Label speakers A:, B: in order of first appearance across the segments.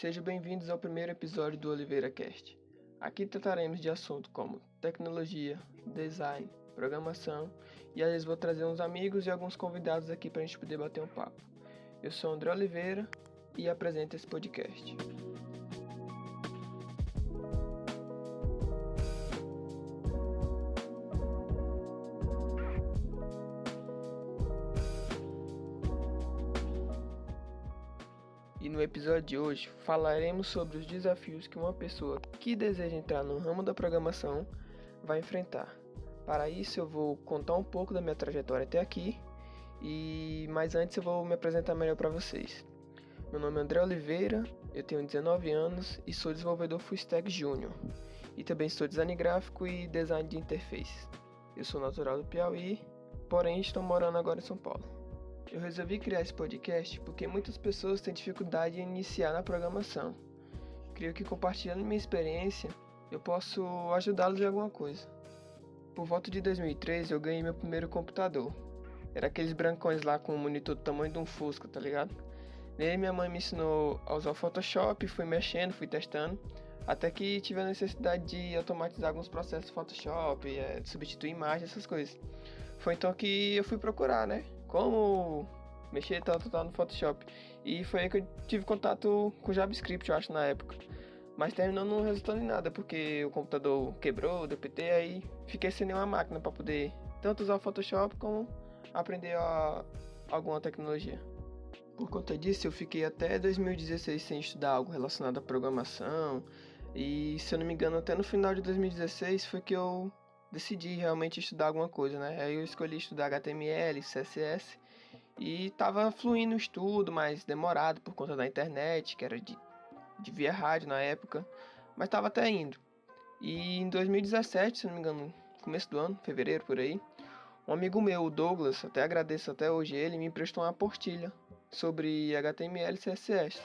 A: Sejam bem-vindos ao primeiro episódio do Oliveira Cast. Aqui trataremos de assuntos como tecnologia, design, programação e às vezes vou trazer uns amigos e alguns convidados aqui para a gente poder bater um papo. Eu sou André Oliveira e apresento esse podcast. Episódio de hoje falaremos sobre os desafios que uma pessoa que deseja entrar no ramo da programação vai enfrentar. Para isso eu vou contar um pouco da minha trajetória até aqui e mais antes eu vou me apresentar melhor para vocês. Meu nome é André Oliveira, eu tenho 19 anos e sou desenvolvedor Full Stack Júnior. E também sou design gráfico e design de interface. Eu sou natural do Piauí, porém estou morando agora em São Paulo. Eu resolvi criar esse podcast porque muitas pessoas têm dificuldade em iniciar na programação. Creio que compartilhando minha experiência, eu posso ajudá-los em alguma coisa. Por volta de 2003, eu ganhei meu primeiro computador. Era aqueles brancões lá com um monitor do tamanho de um Fusca, tá ligado? Nele minha mãe me ensinou a usar o Photoshop, fui mexendo, fui testando, até que tive a necessidade de automatizar alguns processos do Photoshop, é, substituir imagens, essas coisas. Foi então que eu fui procurar, né? Como mexer tanto tal no Photoshop. E foi aí que eu tive contato com JavaScript, eu acho, na época. Mas terminou não resultando em nada, porque o computador quebrou, deu PT, aí fiquei sem nenhuma máquina para poder tanto usar o Photoshop como aprender a, alguma tecnologia. Por conta disso, eu fiquei até 2016 sem estudar algo relacionado à programação. E se eu não me engano, até no final de 2016 foi que eu decidi realmente estudar alguma coisa, né? Aí eu escolhi estudar HTML, CSS e tava fluindo o estudo, mas demorado por conta da internet, que era de, de via rádio na época, mas tava até indo. E em 2017, se não me engano, começo do ano, fevereiro por aí, um amigo meu, o Douglas, até agradeço até hoje ele, me emprestou uma apostilha sobre HTML e CSS.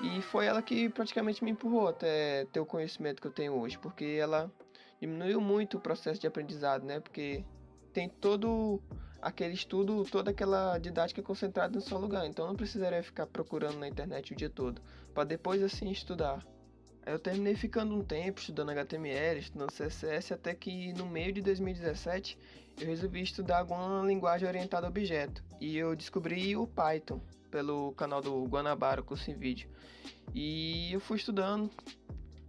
A: E foi ela que praticamente me empurrou até ter o conhecimento que eu tenho hoje, porque ela diminuiu muito o processo de aprendizado, né? Porque tem todo aquele estudo, toda aquela didática concentrada no só lugar. Então não precisaria ficar procurando na internet o dia todo, para depois assim estudar. Aí eu terminei ficando um tempo estudando HTML, estudando CSS, até que no meio de 2017 eu resolvi estudar alguma linguagem orientada a objeto. E eu descobri o Python pelo canal do Guanabara, curso em vídeo. E eu fui estudando,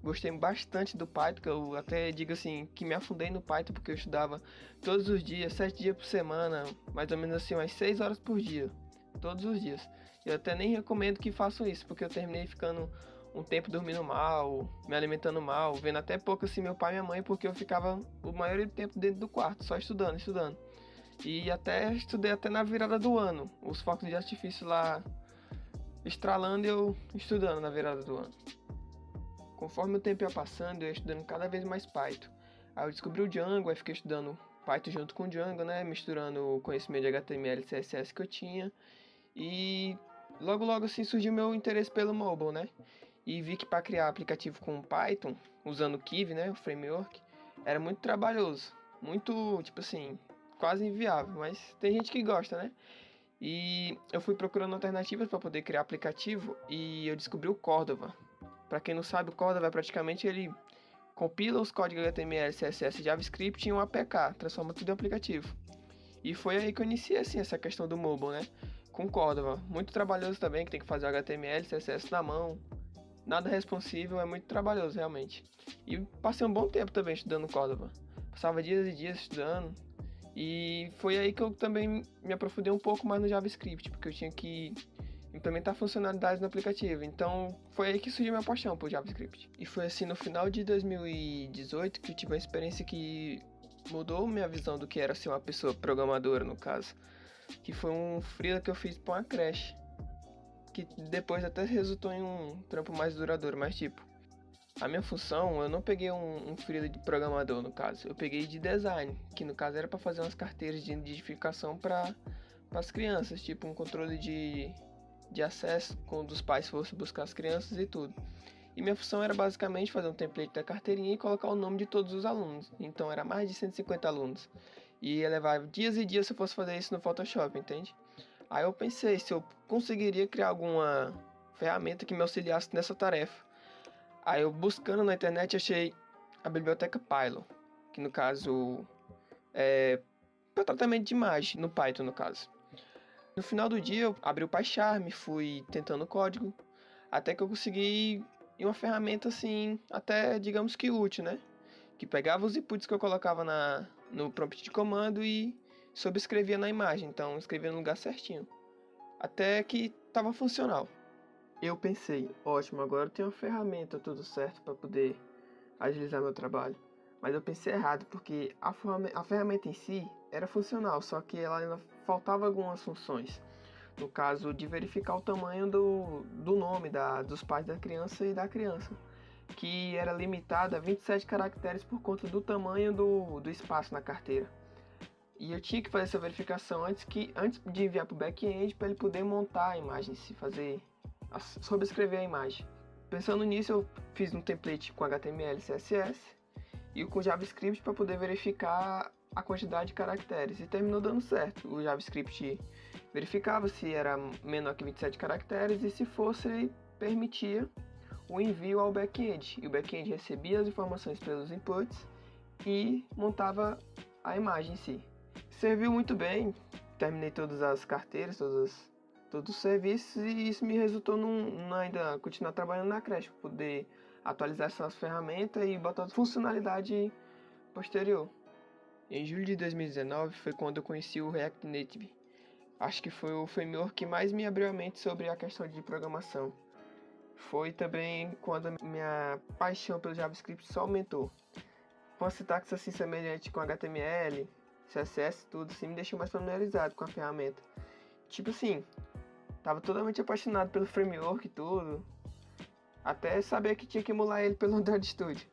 A: Gostei bastante do Python, que eu até digo assim, que me afundei no Python porque eu estudava todos os dias, sete dias por semana, mais ou menos assim, umas seis horas por dia, todos os dias. Eu até nem recomendo que façam isso, porque eu terminei ficando um tempo dormindo mal, me alimentando mal, vendo até pouco assim meu pai e minha mãe, porque eu ficava o maior tempo dentro do quarto, só estudando, estudando. E até estudei até na virada do ano, os focos de artifício lá estralando e eu estudando na virada do ano. Conforme o tempo ia passando, eu ia estudando cada vez mais Python. Aí eu descobri o Django, aí fiquei estudando Python junto com o Django, né? Misturando o conhecimento de HTML e CSS que eu tinha. E logo logo assim surgiu meu interesse pelo mobile, né? E vi que para criar aplicativo com Python, usando o Kiwi, né, o framework, era muito trabalhoso, muito, tipo assim, quase inviável, mas tem gente que gosta, né? E eu fui procurando alternativas para poder criar aplicativo e eu descobri o Cordova. Para quem não sabe, o Cordova praticamente ele compila os códigos HTML, CSS e JavaScript em um APK, transforma tudo em aplicativo. E foi aí que eu iniciei assim essa questão do mobile, né? Com Cordova. Muito trabalhoso também, que tem que fazer HTML, CSS na mão. Nada responsível, é muito trabalhoso realmente. E passei um bom tempo também estudando Cordova. Passava dias e dias estudando. E foi aí que eu também me aprofundei um pouco mais no JavaScript, porque eu tinha que implementar funcionalidades no aplicativo. Então foi aí que surgiu minha paixão por JavaScript. E foi assim no final de 2018 que eu tive uma experiência que mudou minha visão do que era ser uma pessoa programadora, no caso. Que foi um freela que eu fiz para uma creche. Que depois até resultou em um trampo mais duradouro, mas tipo. A minha função, eu não peguei um, um freela de programador, no caso. Eu peguei de design, que no caso era para fazer umas carteiras de identificação para as crianças, tipo um controle de de acesso quando os pais fossem buscar as crianças e tudo. E minha função era basicamente fazer um template da carteirinha e colocar o nome de todos os alunos. Então era mais de 150 alunos. E levar dias e dias se eu fosse fazer isso no Photoshop, entende? Aí eu pensei se eu conseguiria criar alguma ferramenta que me auxiliasse nessa tarefa. Aí eu buscando na internet achei a biblioteca Pylon, que no caso é para tratamento de imagem, no Python no caso. No final do dia eu abri o PyCharm, fui tentando o código, até que eu consegui uma ferramenta assim, até digamos que útil, né? Que pegava os inputs que eu colocava na, no prompt de comando e sobrescrevia na imagem, então escrevia no lugar certinho. Até que estava funcional. Eu pensei, ótimo, agora eu tenho uma ferramenta tudo certo para poder agilizar meu trabalho. Mas eu pensei errado, porque a, a ferramenta em si era funcional, só que ela faltava algumas funções. No caso de verificar o tamanho do, do nome da, dos pais da criança e da criança, que era limitada a 27 caracteres por conta do tamanho do, do espaço na carteira. E eu tinha que fazer essa verificação antes, que, antes de enviar para o back-end para ele poder montar a imagem, se fazer sobrescrever a imagem. Pensando nisso, eu fiz um template com HTML e CSS e com JavaScript para poder verificar a quantidade de caracteres. E terminou dando certo. O JavaScript verificava se era menor que 27 caracteres e se fosse, permitia o envio ao back-end. E o back-end recebia as informações pelos inputs e montava a imagem em si. Serviu muito bem, terminei todas as carteiras, todas as todos os serviços e isso me resultou num, ainda continuar trabalhando na creche, poder atualizar essas ferramentas e botar funcionalidade posterior. Em julho de 2019 foi quando eu conheci o React Native. Acho que foi o framework que mais me abriu a mente sobre a questão de programação. Foi também quando minha paixão pelo JavaScript só aumentou. Com sintaxe assim semelhante com HTML, CSS, tudo assim, me deixou mais familiarizado com a ferramenta. Tipo assim, Tava totalmente apaixonado pelo framework e tudo. Até saber que tinha que emular ele pelo Android Studio.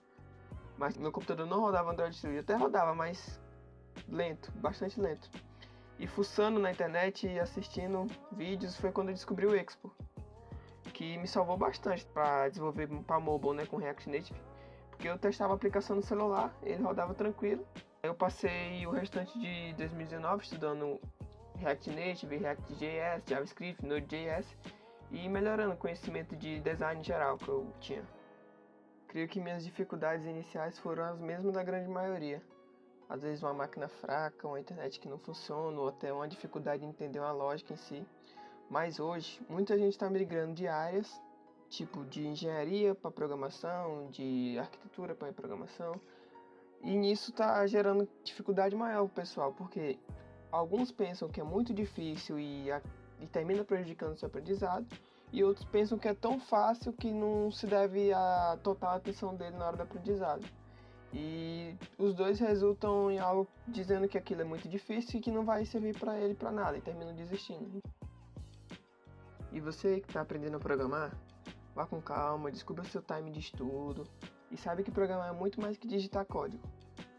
A: Mas meu computador não rodava Android Studio. Até rodava, mas lento, bastante lento. E fuçando na internet e assistindo vídeos foi quando eu descobri o Expo. Que me salvou bastante para desenvolver para mobile né, com React Native. Porque eu testava a aplicação no celular, ele rodava tranquilo. Eu passei o restante de 2019 estudando React Native, React.js, JavaScript, Node.js e melhorando o conhecimento de design geral que eu tinha. Creio que minhas dificuldades iniciais foram as mesmas da grande maioria. Às vezes uma máquina fraca, uma internet que não funciona, ou até uma dificuldade de entender uma lógica em si. Mas hoje, muita gente está migrando de áreas, tipo de engenharia para programação, de arquitetura para programação. E nisso está gerando dificuldade maior pessoal, porque alguns pensam que é muito difícil e, a, e termina prejudicando seu aprendizado, e outros pensam que é tão fácil que não se deve a total atenção dele na hora do aprendizado. E os dois resultam em algo dizendo que aquilo é muito difícil e que não vai servir para ele para nada e terminam desistindo. E você que está aprendendo a programar, vá com calma, descubra seu time de estudo e sabe que programar é muito mais que digitar código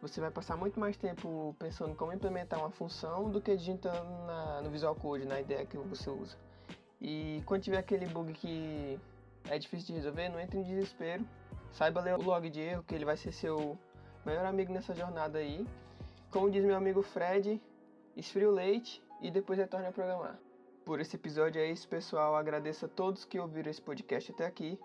A: você vai passar muito mais tempo pensando como implementar uma função do que digitando na, no Visual Code, na ideia que você usa. E quando tiver aquele bug que é difícil de resolver, não entre em desespero. Saiba ler o log de erro, que ele vai ser seu melhor amigo nessa jornada aí. Como diz meu amigo Fred, esfrie o leite e depois retorne a programar. Por esse episódio é isso, pessoal. Agradeço a todos que ouviram esse podcast até aqui.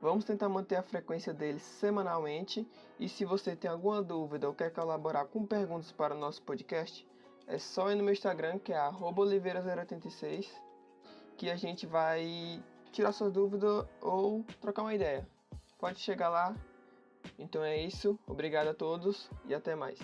A: Vamos tentar manter a frequência deles semanalmente e se você tem alguma dúvida ou quer colaborar com perguntas para o nosso podcast, é só ir no meu Instagram que é oliveira086 que a gente vai tirar suas dúvidas ou trocar uma ideia. Pode chegar lá. Então é isso, obrigado a todos e até mais.